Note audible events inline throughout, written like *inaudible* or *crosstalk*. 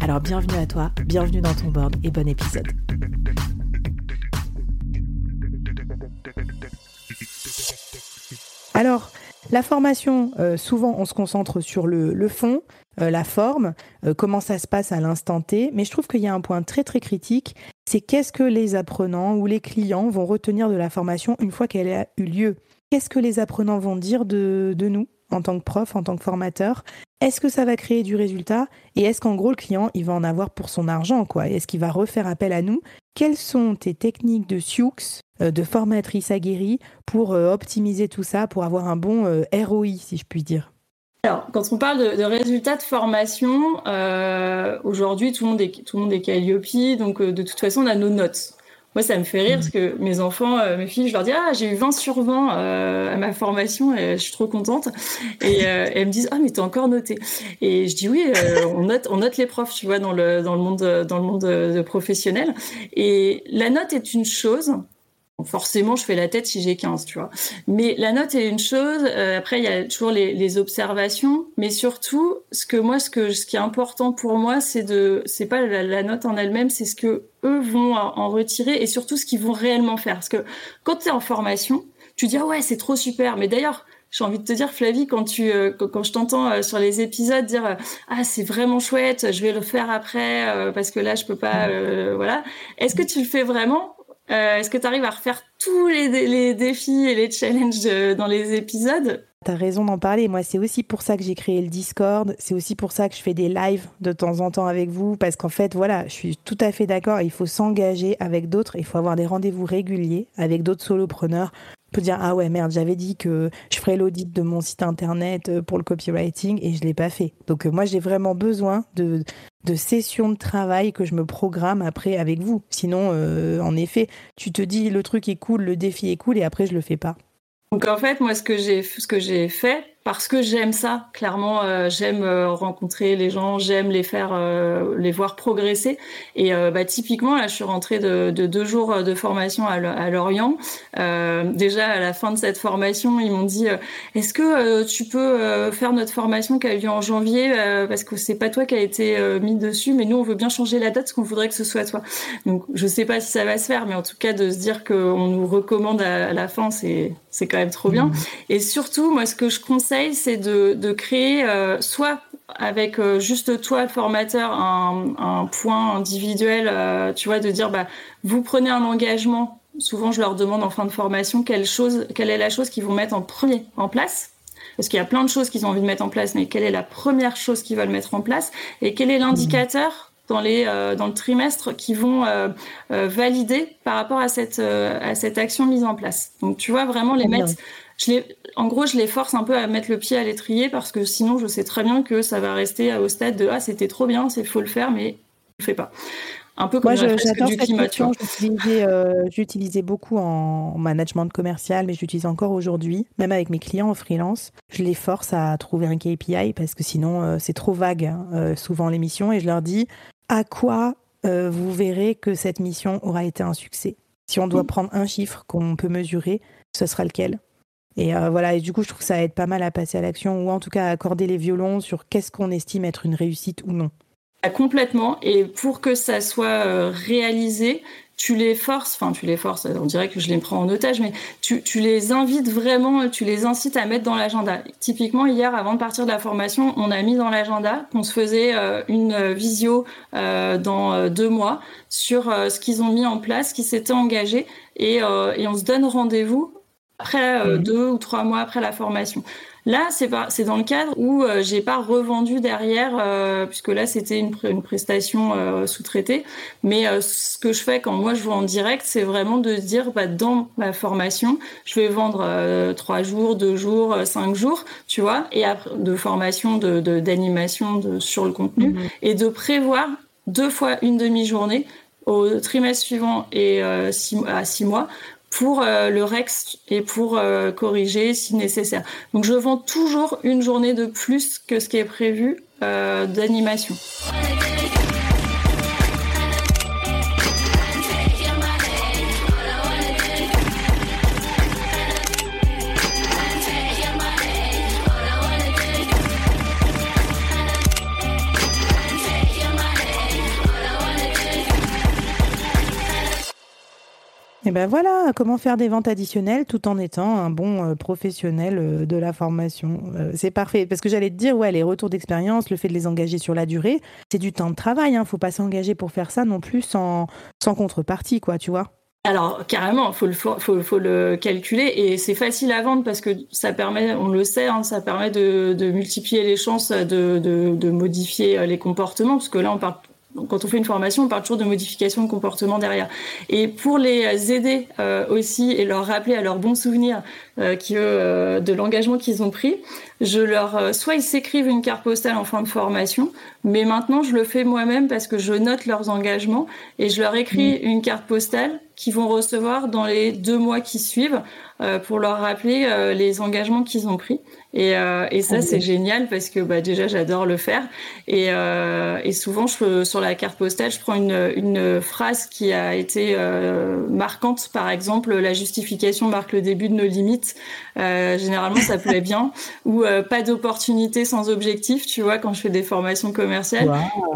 Alors bienvenue à toi, bienvenue dans ton board et bon épisode. Alors, la formation, euh, souvent on se concentre sur le, fond, euh, la forme, euh, comment ça se passe à l'instant T, mais je trouve qu'il y a un point très très critique, c'est qu'est-ce que les apprenants ou les clients vont retenir de la formation une fois qu'elle a eu lieu? Qu'est-ce que les apprenants vont dire de nous? En tant que prof, en tant que formateur Est-ce que ça va créer du résultat Et est-ce qu'en gros, le client, il va en avoir pour son argent quoi? Est-ce qu'il va refaire appel à nous? Quelles sont tes techniques de Sioux, euh, de formatrice aguerrie, pour euh, optimiser tout ça, pour avoir un bon euh, ROI, si je puis dire? Alors, quand on parle de, résultats de formation, aujourd'hui tout le monde est tout le monde est Calliope, donc de toute façon on a nos notes. Moi, ça me fait rire parce que mes enfants, euh, mes filles, je leur dis ah j'ai eu 20 sur 20 euh, à ma formation et je suis trop contente. Et, euh, elles me disent ah mais t'es encore noté. Et je dis oui, on note on note les profs, tu vois dans le dans le monde dans le monde professionnel. Et la note est une chose forcément, je fais la tête si j'ai 15, tu vois. Mais la note est une chose. Euh, après, il y a toujours les, les, observations, mais surtout, ce que moi, ce que ce qui est important pour moi, c'est de, c'est pas la, note en elle-même, c'est ce que eux vont en retirer et surtout ce qu'ils vont réellement faire. Parce que quand tu es en formation, tu dis ah ouais, c'est trop super. Mais d'ailleurs, j'ai envie de te dire, Flavie, quand tu, euh, quand je t'entends euh, sur les épisodes dire ah c'est vraiment chouette, je vais le faire après parce que là je peux pas, voilà. Est-ce que tu le fais vraiment euh, est-ce que tu arrives à refaire tous les, défis et les challenges dans les épisodes? T'as raison d'en parler. Moi, c'est aussi pour ça que j'ai créé le Discord. C'est aussi pour ça que je fais des lives de temps en temps avec vous. Parce qu'en fait, voilà, je suis tout à fait d'accord. Il faut s'engager avec d'autres. Il faut avoir des rendez-vous réguliers avec d'autres solopreneurs peut dire ah ouais merde j'avais dit que je ferais l'audit de mon site internet euh, pour le copywriting et je l'ai pas fait donc euh, moi j'ai vraiment besoin de de sessions de travail que je me programme après avec vous sinon euh, en effet tu te dis le truc est cool le défi est cool et après je le fais pas donc en fait moi ce que j'ai ce que j'ai fait parce que j'aime ça. Clairement, euh, j'aime euh, rencontrer les gens, j'aime les faire, euh, les voir progresser. Et bah, typiquement, là, je suis rentrée de, de deux jours de formation à, Lorient. déjà, à la fin de cette formation, ils m'ont dit Est-ce que tu peux faire notre formation qui a lieu en janvier Parce que c'est pas toi qui a été mis dessus, mais nous, on veut bien changer la date parce qu'on voudrait que ce soit toi. Donc, je sais pas si ça va se faire, mais en tout cas, de se dire qu'on nous recommande à, la fin, c'est c'est quand même trop bien. Mmh. Et surtout, moi, ce que je conseille c'est de, créer euh, soit avec euh, juste toi, le formateur, un, point individuel, euh, tu vois, de dire, bah, vous prenez un engagement. Souvent, je leur demande en fin de formation quelle, chose, quelle est la chose qu'ils vont mettre en premier en place. Parce qu'il y a plein de choses qu'ils ont envie de mettre en place, mais quelle est la première chose qu'ils veulent mettre en place? Et quel est l'indicateur dans les dans le trimestre qui vont valider par rapport à cette à cette action mise en place. Donc tu vois vraiment les mettre en gros, je les force un peu à mettre le pied à l'étrier parce que sinon, je sais très bien que ça va rester au stade de ah c'était trop bien, c'est faut le faire, mais je le fais pas. Un peu comme Moi, j'adore cette climat, euh, J'utilisais beaucoup en management commercial, mais j'utilise encore aujourd'hui, même avec mes clients en freelance. Je les force à trouver un KPI parce que sinon, euh, c'est trop vague, hein, euh, souvent l'émission, et je leur dis à quoi vous verrez que cette mission aura été un succès. Si on doit mm. prendre un chiffre qu'on peut mesurer, ce sera lequel et euh, voilà, et du coup, je trouve que ça aide pas mal à passer à l'action ou en tout cas à accorder les violons sur qu'est-ce qu'on estime être une réussite ou non. Ah, complètement. Et pour que ça soit réalisé, tu les forces, enfin tu les forces, on dirait que je les prends en otage, mais tu, les invites vraiment, tu les incites à mettre dans l'agenda. Typiquement, hier, avant de partir de la formation, on a mis dans l'agenda qu'on se faisait euh, une visio euh, dans euh, deux mois sur ce qu'ils ont mis en place, qui s'étaient engagés, et, et, on se donne rendez-vous après mmh. deux ou trois mois après la formation. Là, c'est pas, c'est dans le cadre où euh, j'ai pas revendu derrière, euh, puisque là c'était une, une, prestation euh, sous-traitée. Mais euh, ce que je fais quand moi je vends en direct, c'est vraiment de dire, bah, dans ma formation, je vais vendre trois jours, deux jours, cinq jours, tu vois, et après de formation, de, d'animation de, sur le contenu, mhm. et de prévoir deux fois une demi-journée au trimestre suivant et six, à six mois pour euh, le Rex et pour euh, corriger si nécessaire. Donc je vends toujours une journée de plus que ce qui est prévu euh, d'animation. Et ben voilà, comment faire des ventes additionnelles tout en étant un bon euh, professionnel euh, de la formation. Euh, c'est parfait. Parce que j'allais te dire, ouais, les retours d'expérience, le fait de les engager sur la durée, c'est du temps de travail. Hein. Faut pas s'engager pour faire ça non plus sans, contrepartie, quoi, tu vois. Alors carrément, faut faut, le calculer et c'est facile à vendre parce que ça permet, on le sait, hein, ça permet de, multiplier les chances de, de, de, modifier les comportements parce que là on parle quand on fait une formation, on parle toujours de modification de comportement derrière. Et pour les aider euh, aussi et leur rappeler à leurs bons souvenirs euh, qui, euh, de l'engagement qu'ils ont pris, je leur, euh, soit ils s'écrivent une carte postale en fin de formation, mais maintenant je le fais moi-même parce que je note leurs engagements et je leur écris mmh. une carte postale qu'ils vont recevoir dans les deux mois qui suivent euh, pour leur rappeler euh, les engagements qu'ils ont pris. Et, euh, et ça, c'est génial parce que bah, déjà, j'adore le faire. Et, euh, et souvent, je, sur la carte postale, je prends une, une phrase qui a été euh, marquante. Par exemple, la justification marque le début de nos limites. Généralement, ça plaît bien. Ou pas d'opportunité sans objectif, tu vois, quand je fais des formations commerciales.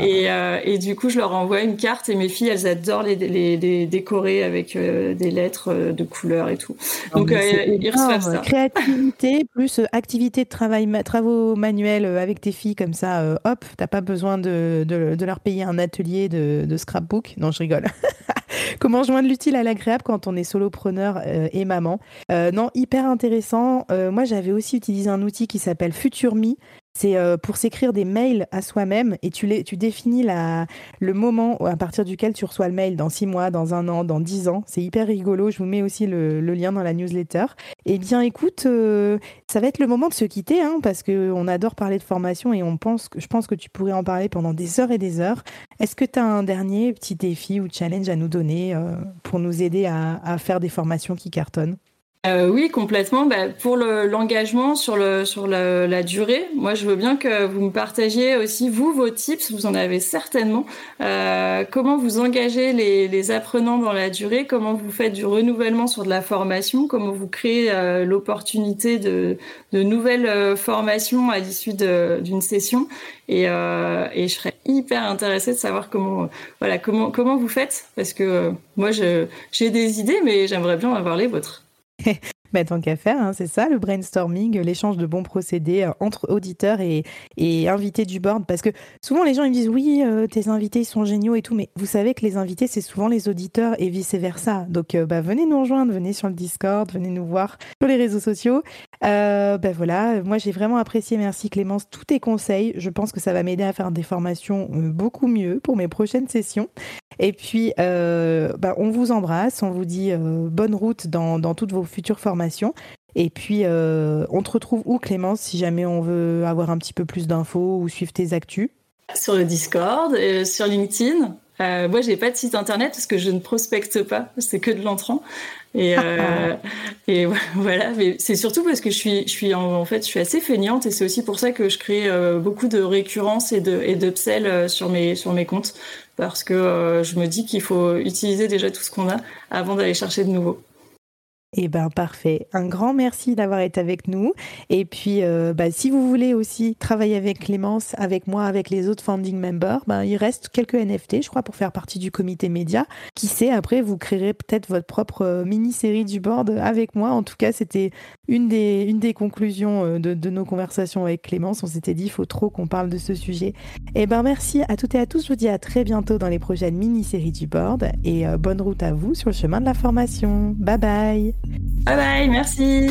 Et, et du coup, je leur envoie une carte et mes filles, elles adorent les, les, les décorer avec des lettres de couleur et tout. Donc, ils reçoivent ça. Créativité plus activité de travail, travaux manuels euh, avec tes filles comme ça, euh, hop, t'as pas besoin de, de, leur payer un atelier de, de scrapbook. Non, je rigole. *laughs* Comment joindre l'utile à l'agréable quand on est solopreneur euh, et maman Non, hyper intéressant. moi, j'avais aussi utilisé un outil qui s'appelle FutureMe. C'est euh, pour s'écrire des mails à soi-même et tu, tu définis la, le moment à partir duquel tu reçois le mail dans six mois, dans un an, dans dix ans. C'est hyper rigolo. Je vous mets aussi le, lien dans la newsletter. Eh bien, écoute, euh, ça va être le moment de se quitter hein, parce qu'on adore parler de formation et on pense que, je pense que tu pourrais en parler pendant des heures et des heures. Est-ce que tu as un dernier petit défi ou challenge à nous donner euh, pour nous aider à faire des formations qui cartonnent? Euh, oui, complètement. Bah, pour l'engagement sur, la durée, moi, je veux bien que vous me partagiez aussi, vous, vos tips. Vous en avez certainement. Euh, comment vous engagez les, apprenants dans la durée? Comment vous faites du renouvellement sur de la formation? Comment vous créez euh, l'opportunité de, nouvelles formations à l'issue d'une session? Et, et, je serais hyper intéressée de savoir comment, voilà, comment, comment vous faites? Parce que moi, j'ai des idées, mais j'aimerais bien avoir les vôtres. *laughs* bah, tant qu'à faire, hein, c'est ça le brainstorming, l'échange de bons procédés euh, entre auditeurs et, invités du board. Parce que souvent les gens ils disent oui, euh, tes invités sont géniaux et tout, mais vous savez que les invités c'est souvent les auditeurs et vice versa. Donc euh, bah, venez nous rejoindre, venez sur le Discord, venez nous voir sur les réseaux sociaux. Bah voilà, moi j'ai vraiment apprécié, merci Clémence, tous tes conseils. Je pense que ça va m'aider à faire des formations beaucoup mieux pour mes prochaines sessions. Et puis, bah, on vous embrasse, on vous dit bonne route dans, toutes vos futures formations. Et puis, euh, on te retrouve où, Clémence, si jamais on veut avoir un petit peu plus d'infos ou suivre tes actus? Sur le Discord, euh, sur LinkedIn. Euh, moi, j'ai pas de site internet parce que je ne prospecte pas, c'est que de l'entrant. Et, euh, *laughs* et *laughs* voilà, mais c'est surtout parce que je suis, je suis en, fait, je suis assez feignante et c'est aussi pour ça que je crée beaucoup de récurrences et de et d'upsell sur mes sur mes comptes parce que je me dis qu'il faut utiliser déjà tout ce qu'on a avant d'aller chercher de nouveau. Eh ben parfait. Un grand merci d'avoir été avec nous. Et puis, euh, bah, si vous voulez aussi travailler avec Clémence, avec moi, avec les autres founding members, ben, il reste quelques NFT, je crois, pour faire partie du comité média. Qui sait, après, vous créerez peut-être votre propre euh, mini-série du board avec moi. En tout cas, c'était une des, une des conclusions euh, de, de nos conversations avec Clémence. On s'était dit, il faut trop qu'on parle de ce sujet. Eh ben merci à toutes et à tous. Je vous dis à très bientôt dans les prochaines mini-séries du board. Et bonne route à vous sur le chemin de la formation. Bye bye Bye bye, merci.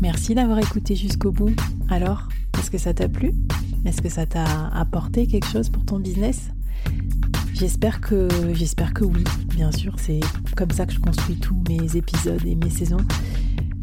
Merci d'avoir écouté jusqu'au bout. Alors, est-ce que ça t'a plu? Est-ce que ça t'a apporté quelque chose pour ton business? J'espère que j'espère que oui, bien sûr, c'est comme ça que je construis tous mes épisodes et mes saisons.